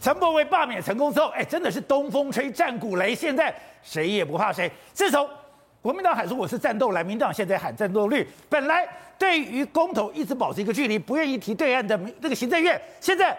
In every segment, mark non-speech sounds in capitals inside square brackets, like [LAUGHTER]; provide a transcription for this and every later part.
陈伯威罢免成功之后，哎，真的是东风吹战鼓擂，现在谁也不怕谁。自从国民党喊说我是战斗蓝，民党现在喊战斗绿。本来对于公投一直保持一个距离，不愿意提对岸的这个行政院，现在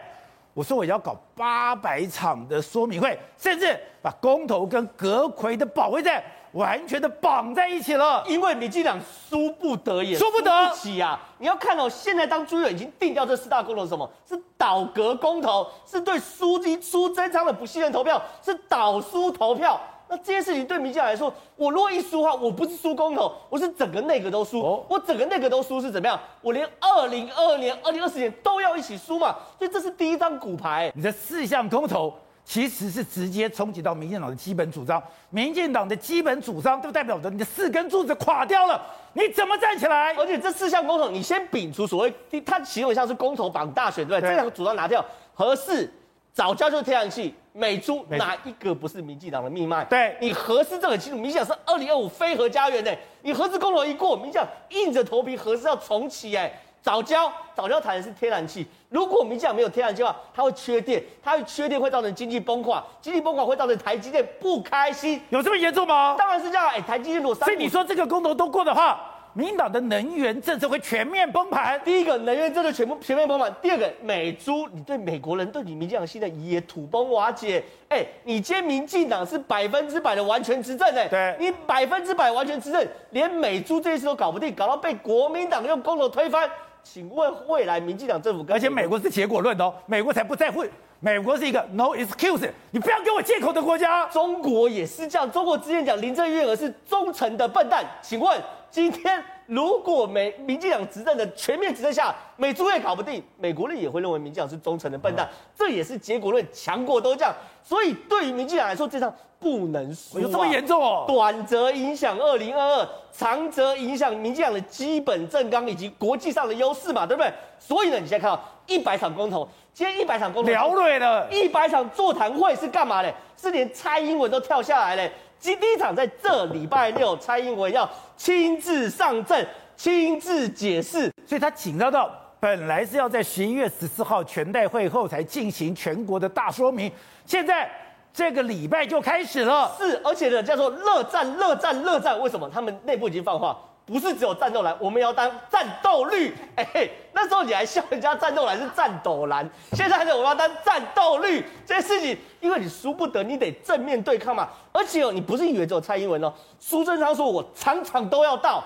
我说我要搞八百场的说明会，甚至把公投跟阁魁的保卫战。完全的绑在一起了，因为民进党输不得也输不得不起啊！你要看哦，现在当朱立伦已经定掉这四大公投是什么？是倒阁公投，是对苏基苏贞昌的不信任投票，是倒苏投票。那这件事情对民进党来说，我如果一输的话，我不是输公投，我是整个内阁都输。哦、我整个内阁都输是怎么样？我连二零二二年、二零二四年都要一起输嘛？所以这是第一张骨牌。你的四项公投。其实是直接冲击到民进党的基本主张，民进党的基本主张都代表着你的四根柱子垮掉了，你怎么站起来？而且这四项公投，你先摒除所谓，它形容像是公投绑大选，对不对？这两个主张拿掉，合适。早教就是天然气，美猪哪一个不是民进党的命脉？对，你核四这很清楚，民进党是二零二五非核家园呢，你核四公投一过，民进党硬着头皮核四要重启哎。早教早教谈的是天然气。如果民进党没有天然气的话，它会缺电，它会缺电会造成经济崩垮，经济崩垮会造成台积电不开心。有这么严重吗？当然是这样。哎，台积电如果所以你说这个公投都过的话，民进党的能源政策会全面崩盘。第一个，能源政策全部全面崩盘；第二个，美猪，你对美国人对你民进党现在也土崩瓦解。哎，你今天民进党是百分之百的完全执政，哎，对，你百分之百完全执政，连美猪这件事都搞不定，搞到被国民党用公投推翻。请问未来民进党政府，而且美国是结果论的哦，美国才不在乎，美国是一个 no excuse，你不要给我借口的国家。中国也是这样，中国之前讲林郑月娥是忠诚的笨蛋，请问今天如果美民进党执政的全面执政下，美猪也搞不定，美国人也会认为民进党是忠诚的笨蛋，嗯、这也是结果论，强国都这样。所以对于民进党来说，这场不能输、啊。有这么严重哦？短则影响二零二二，长则影响民进党的基本政纲以及国际上的优势嘛，对不对？所以呢，你现在看到一百场公投，今天一百场公投，聊累了。一百场座谈会是干嘛的？是连蔡英文都跳下来嘞。第一场在这礼拜六，蔡英文要亲自上阵，亲自解释，所以他紧张到。本来是要在十一月十四号全代会后才进行全国的大说明，现在这个礼拜就开始了。是，而且呢叫做热战、热战、热战。为什么？他们内部已经放话，不是只有战斗蓝，我们要当战斗绿。哎嘿，那时候你还笑人家战斗蓝是战斗蓝，现在呢我们要当战斗绿。这些事情，因为你输不得，你得正面对抗嘛。而且哦，你不是以为只有蔡英文哦，苏贞昌说我场场都要到。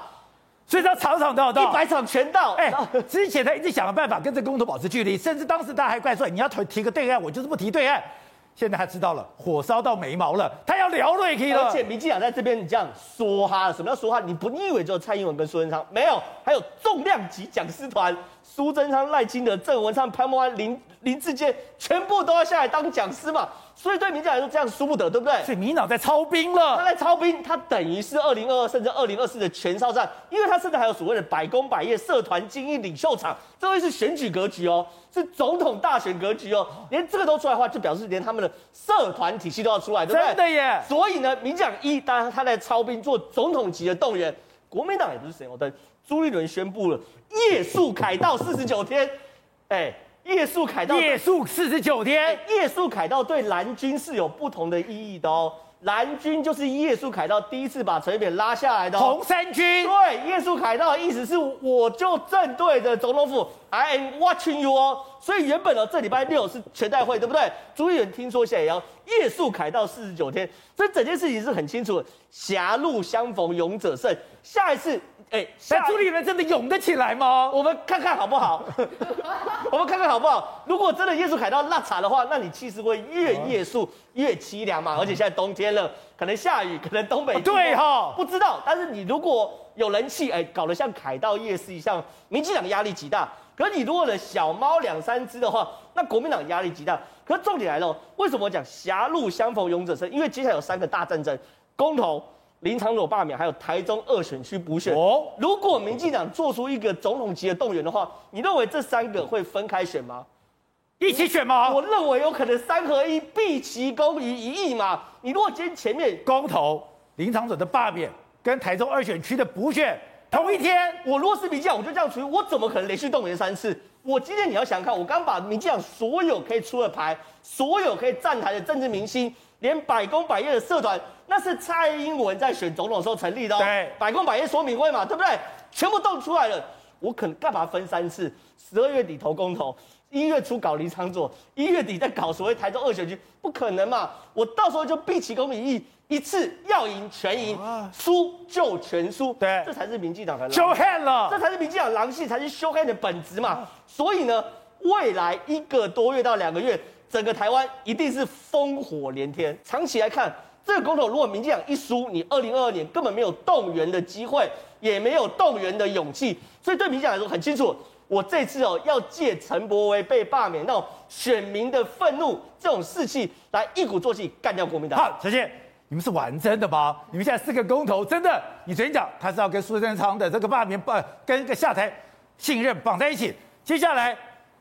所以他场场都要到，一百场全到。哎，之前他一直想个办法跟这公投保持距离，甚至当时他还怪说你要提提个对岸，我就是不提对岸。现在他知道了，火烧到眉毛了，他要聊瑞克了。而且民进党在这边你这样说哈，什么叫说哈？你不你以为只有蔡英文跟苏贞昌？没有，还有重量级讲师团，苏贞昌、赖清德、郑文灿、潘孟安、林林志坚，全部都要下来当讲师嘛。所以对民进党来说，这样输不得，对不对？所以民进党在操兵了。他在操兵，他等于是二零二二甚至二零二四的全哨战，因为他甚至还有所谓的百工百业社团精英领袖场，这会是选举格局哦，是总统大选格局哦。连这个都出来的话，就表示连他们的社团体系都要出来，对不对？真的耶。所以呢，民进党一，当然他在操兵做总统级的动员，国民党也不是省油灯。朱立伦宣布了夜宿凯道四十九天，哎。夜宿凯道，夜宿四十九天。夜宿凯道对蓝军是有不同的意义的哦。蓝军就是夜宿凯道第一次把陈水扁拉下来的红三军。对，夜宿凯道的意思是我就正对着总统府，I am watching you 哦。所以原本哦，这礼拜六是全代会，对不对？朱立伦听说现在也要夜宿凯道四十九天，所以整件事情是很清楚的。狭路相逢勇者胜，下一次。哎，那朱立伦真的勇得起来吗？我们看看好不好？[LAUGHS] 我们看看好不好？如果真的夜宿凯道那惨的话，那你气势会越夜宿越凄凉嘛。而且现在冬天了，可能下雨，可能东北对哈，不知道。但是你如果有人气，哎，搞得像凯道夜市一样，民进党压力极大。可是你如果的小猫两三只的话，那国民党压力极大。可是重点来了，为什么我讲狭路相逢勇者胜？因为接下来有三个大战争，公投。林长佐罢免，还有台中二选区补选。哦，如果民进党做出一个总统级的动员的话，你认为这三个会分开选吗？一起选吗？我认为有可能三合一，毕其功于一役嘛。你如果今天前面公投林长佐的罢免跟台中二选区的补选同一天，我如果是民进党，我就这样处理，我怎么可能连续动员三次？我今天你要想看，我刚把民进党所有可以出的牌，所有可以站台的政治明星，连百工百业的社团，那是蔡英文在选总统的时候成立的哦。对，百工百业说明会嘛，对不对？全部都出来了。我可能干嘛分三次？十二月底投公投，一月初搞离场座，一月底再搞所谓台中二选区，不可能嘛！我到时候就毕其功名义，一次要赢全赢，输就全输。对，这才是民进党的 show hand 了，这才是民进党狼性，才是 show hand 的本质嘛。所以呢，未来一个多月到两个月，整个台湾一定是烽火连天。长期来看，这个公投如果民进党一输，你二零二二年根本没有动员的机会。也没有动员的勇气，所以对民进党来说很清楚，我这次哦要借陈柏威被罢免那种选民的愤怒这种士气，来一鼓作气干掉国民党。好，陈宪，你们是玩真的吗？你们现在四个公投真的？你昨天讲他是要跟苏贞昌的这个罢免绑，跟个下台信任绑在一起，接下来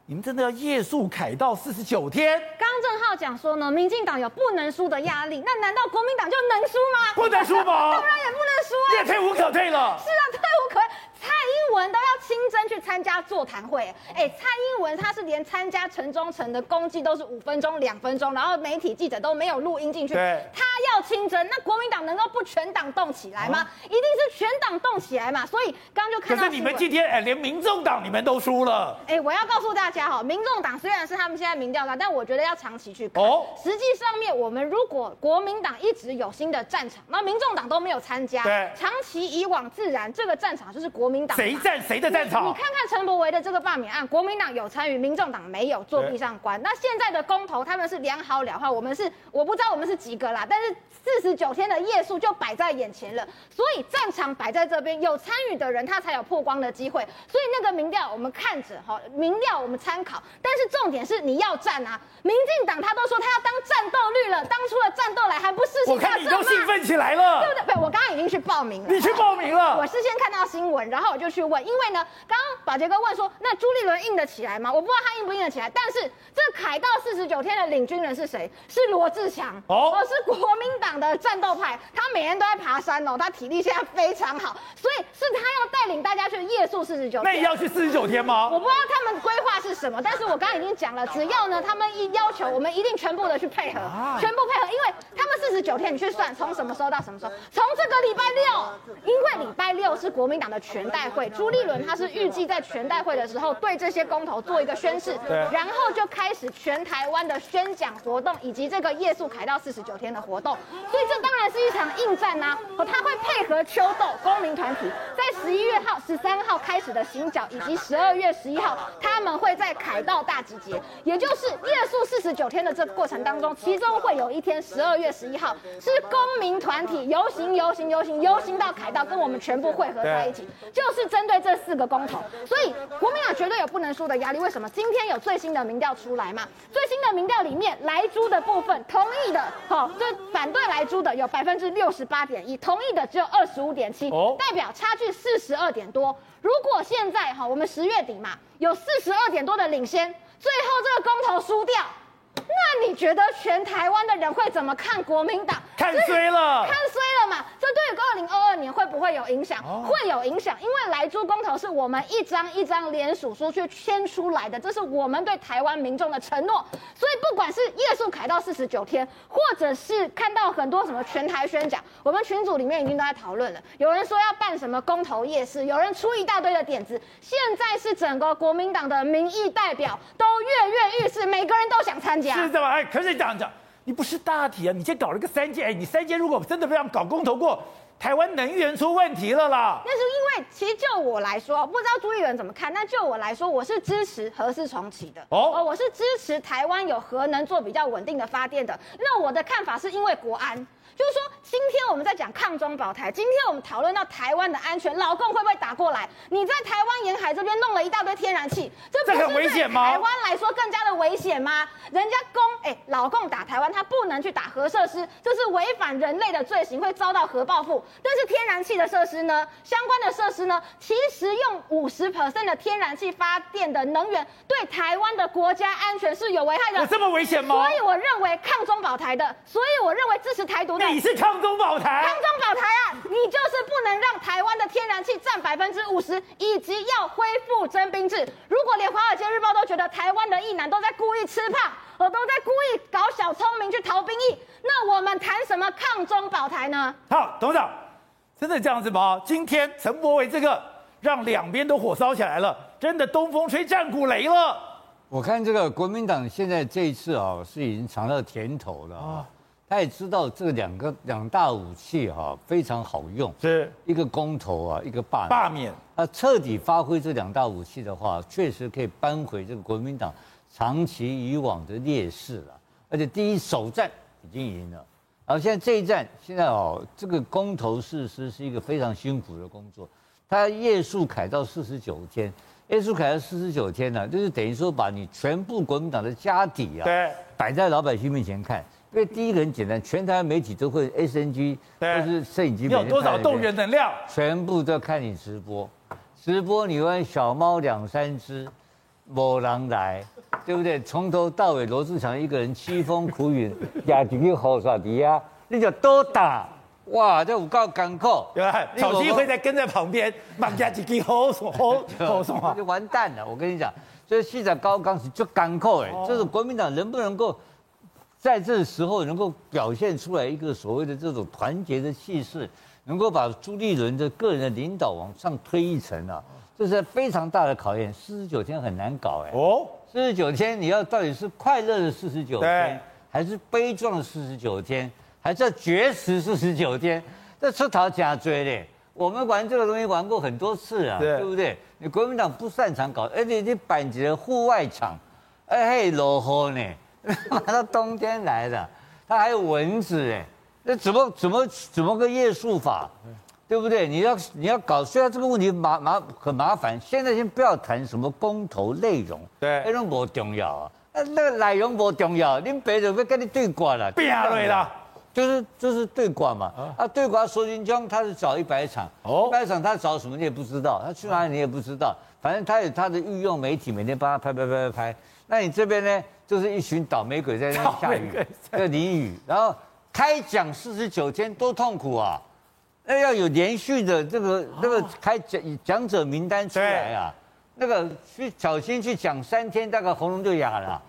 你们真的要夜宿凯道四十九天？刚正浩讲说呢，民进党有不能输的压力，那难道国民党就能输吗？不能输吗？[LAUGHS] 当然也不能输啊！你也退无可退了。是啊，退无可退。蔡英文都要亲征去参加座谈会，哎，蔡英文他是连参加城中城的公祭都是五分钟、两分钟，然后媒体记者都没有录音进去。对，他要清真，那国民党能够不全党动起来吗？啊、一定是全党动起来嘛。所以刚刚就看到，可是你们今天哎，连民众党你们都输了。哎，我要告诉大家哈，民众党虽然是他们现在民调高，但我觉得要长期去看。哦，实际上面我们如果国民党一直有新的战场，那民众党都没有参加，对，长期以往自然这个战场就是国民党谁战谁的战场。你看看陈柏维的这个罢免案，国民党有参与，民众党没有作弊上关。那现在的公投，他们是两好两坏，我们是我不知道我们是几个啦，但是四十九天的夜宿就摆在眼前了，所以战场摆在这边，有参与的人他才有曝光的机会。所以那个民调我们看着哈，民调我们参考，但是重点是你要战啊！民进党他都说他要当战斗绿了，当初的战斗来还不是？我看你都兴奋起来了，对不对？不，我刚刚已经去报名了。你去报名了？我事先看到新闻，然后我就去问，因为呢。刚刚宝杰哥问说：“那朱立伦硬得起来吗？”我不知道他硬不硬得起来。但是这凯到四十九天的领军人是谁？是罗志强哦，是国民党的战斗派。他每天都在爬山哦，他体力现在非常好，所以是他要带领大家去夜宿四十九天。那也要去四十九天吗？我不知道他们规划是什么，但是我刚刚已经讲了，只要呢他们一要求，我们一定全部的去配合，全部配合，因为他们四十九天，你去算从什么时候到什么时候？从这个礼拜六，因为礼拜六是国民党的全代会，朱立伦他是预计在全代会的时候对这些公投做一个宣誓，然后就开始全台湾的宣讲活动，以及这个夜宿凯道四十九天的活动，所以这当然是一场硬战呐。哦，他会配合秋斗公民团体，在十一月号、十三号开始的行脚，以及十二月十一号，他们会在凯道大集结，也就是夜宿四十九天的这个过程当中，其中会有一天十二月十一号是公民团体游行、游行、游行、游行到凯道，跟我们全部汇合在一起，就是针对这四个公投。所以国民党绝对有不能输的压力。为什么？今天有最新的民调出来嘛？最新的民调里面，莱猪的部分同意的，好，就反对莱猪的有百分之六十八点一，同意的只有二十五点七，代表差距四十二点多。如果现在哈，我们十月底嘛，有四十二点多的领先，最后这个公投输掉。那你觉得全台湾的人会怎么看国民党？看衰了，看衰了嘛？这对于二零二二年会不会有影响？哦、会有影响，因为来猪公投是我们一张一张联署书去签出来的，这是我们对台湾民众的承诺。所以不管是夜宿凯到四十九天，或者是看到很多什么全台宣讲，我们群组里面已经都在讨论了。有人说要办什么公投夜市，有人出一大堆的点子。现在是整个国民党的民意代表都跃跃欲试，每个人都想参加。是的吧？哎，可是讲讲，你不是大体啊？你先搞了个三阶，哎，你三阶如果真的非要搞公投过，台湾能源出问题了啦。那是因为，其实就我来说，不知道朱议员怎么看。那就我来说，我是支持核四重启的。哦，我是支持台湾有核能做比较稳定的发电的。那我的看法是因为国安。就是说，今天我们在讲抗中保台，今天我们讨论到台湾的安全，老共会不会打过来？你在台湾沿海这边弄了一大堆天然气，这不是对台湾来说更加的危险吗？人家共哎、欸，老共打台湾，他不能去打核设施，这是违反人类的罪行，会遭到核报复。但是天然气的设施呢，相关的设施呢，其实用五十 percent 的天然气发电的能源，对台湾的国家安全是有危害的。有这么危险吗？所以我认为抗中保台的，所以我认为支持台独的，你是抗中保台？抗中保台啊！你就是不能让台湾的天然气占百分之五十，以及要恢复征兵制。如果连《华尔街日报》都觉得台湾的意男都在故意吃胖，我都在故意搞小聪明去逃兵役，那我们谈什么抗中保台呢？好，董事长，真的这样子吗？今天陈柏伟这个让两边都火烧起来了，真的东风吹战鼓擂了。我看这个国民党现在这一次啊，是已经尝到甜头了啊。他也知道这两个两大武器哈非常好用，是。一个公投啊，一个罢罢免。啊，彻底发挥这两大武器的话，确实可以扳回这个国民党长期以往的劣势了。而且第一首战已经赢了，然后现在这一战，现在哦，这个公投实施是一个非常辛苦的工作，它夜宿凯到四十九天，夜宿凯到四十九天呢，就是等于说把你全部国民党的家底啊，对，摆在老百姓面前看。因为第一个很简单，全台媒体都会 SNG，就是摄影机，有多少动员能量，全部都看你直播。直播你问小猫两三只，没人来，对不对？从头到尾罗志祥一个人凄风苦雨，[LAUGHS] 压几个好耍的啊，你就多打，哇，这有够艰苦。对吧？小鸡会在跟在旁边，满家几个好耍好好耍，就完蛋了。我跟你讲，所以现在高岗是就港口哎，就是国民党能不能够？在这时候能够表现出来一个所谓的这种团结的气势，能够把朱立伦的个人的领导往上推一层啊，这是非常大的考验。四十九天很难搞哎。哦，四十九天你要到底是快乐的四十九天，还是悲壮的四十九天，还是要绝食四十九天？这出逃假追嘞。我们玩这个东西玩过很多次啊，对不对？你国民党不擅长搞，而且你板子的户外场，哎嘿，落雨呢。[LAUGHS] 马上冬天来了，它还有蚊子哎，那怎么怎么怎么个夜宿法，对不对？你要你要搞，虽然这个问题麻麻很麻烦，现在先不要谈什么公投内容，对，内容不重要啊，那那个内容不重要，你别人会跟你对挂了，对了，就是就是对挂嘛，啊，对挂说金江他是找一百场，哦，一百场他找什么你也不知道，他去哪里你也不知道，反正他有他的御用媒体，每天帮他拍拍拍拍拍，那你这边呢？就是一群倒霉鬼在那里 [LAUGHS] 下雨，在淋雨，然后开讲四十九天多痛苦啊！那要有连续的这个那个开讲讲者名单出来啊，那个去小心去讲三天，大概喉咙就哑了，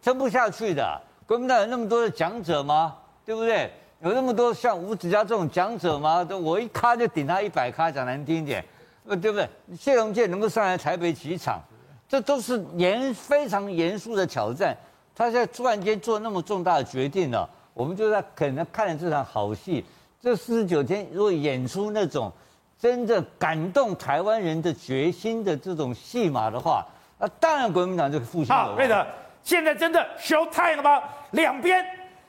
撑不下去的。国民党有那么多的讲者吗？对不对？有那么多像吴子嘉这种讲者吗？我一咖就顶他一百咖，讲难听一点，呃对不对？谢龙介能够上来台北几场，这都是严非常严肃的挑战。他现在突然间做那么重大的决定了，我们就在可能看了这场好戏。这四十九天如果演出那种真的感动台湾人的决心的这种戏码的话，那当然国民党就复兴了。好，对的，现在真的 show time 了吗？两边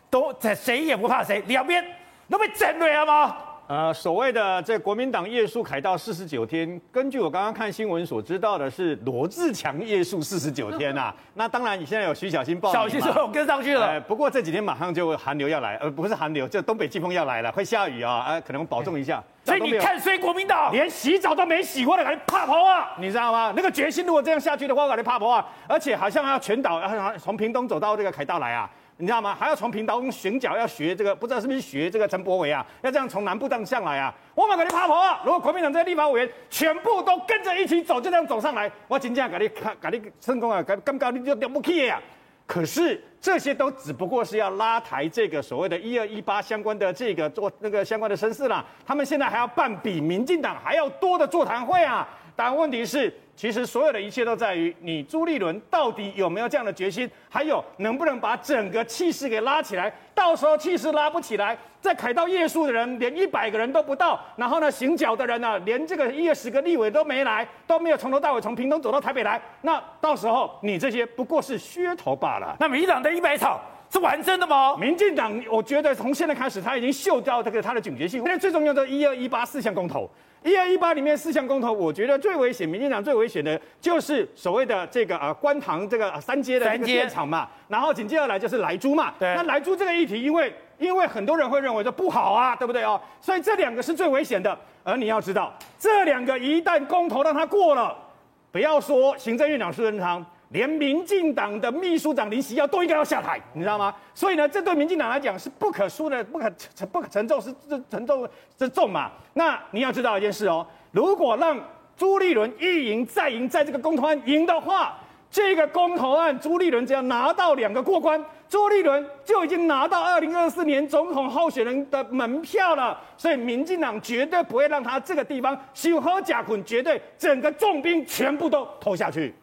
都在，谁也不怕谁，两边都被整了吗？呃，所谓的这国民党夜宿凯道四十九天，根据我刚刚看新闻所知道的是罗志强夜宿四十九天呐、啊。[LAUGHS] 那当然，你现在有徐小新报，小新说我跟上去了。呃，不过这几天马上就寒流要来，呃，不是寒流，就东北季风要来了，会下雨啊，呃，可能保重一下。所以你看衰国民党，连洗澡都没洗过的，还怕跑啊？你知道吗？那个决心如果这样下去的话，我感觉怕跑啊！而且好像要全岛，要从屏东走到这个凯道来啊。你知道吗？还要从屏东寻角要学这个，不知道是不是学这个陈柏惟啊？要这样从南部荡上来啊？我马给你趴跑啊！如果国民党这些立法委员全部都跟着一起走，就这样走上来，我真正给你看，给你成功啊！给刚刚你就了不起呀！可是这些都只不过是要拉抬这个所谓的“一二一八”相关的这个做那个相关的声势啦。他们现在还要办比民进党还要多的座谈会啊！但问题是。其实所有的一切都在于你朱立伦到底有没有这样的决心，还有能不能把整个气势给拉起来。到时候气势拉不起来，在凯道夜宿的人连一百个人都不到，然后呢，行脚的人呢，连这个一二十个立委都没来，都没有从头到尾从屏东走到台北来。那到时候你这些不过是噱头罢了。那民进党的一百草是玩真的吗？民进党，我觉得从现在开始，他已经嗅到这个他的警觉性。现在最重要的一二一八四项公投，一二一八里面四项公投，我觉得最危险，民进党最危险的就是所谓的这个呃官塘这个三阶的这个电厂嘛，然后紧接着来就是莱猪嘛。对。那莱猪这个议题，因为因为很多人会认为说不好啊，对不对哦？所以这两个是最危险的。而你要知道，这两个一旦公投让它过了，不要说行政院长苏贞昌。连民进党的秘书长林锡耀都应该要下台，你知道吗？所以呢，这对民进党来讲是不可输的，不可承不可承受，是这承受之重嘛。那你要知道一件事哦，如果让朱立伦一赢再赢，在这个公投案赢的话，这个公投案朱立伦只要拿到两个过关，朱立伦就已经拿到二零二四年总统候选人的门票了。所以民进党绝对不会让他这个地方修好甲捆，绝对整个重兵全部都投下去。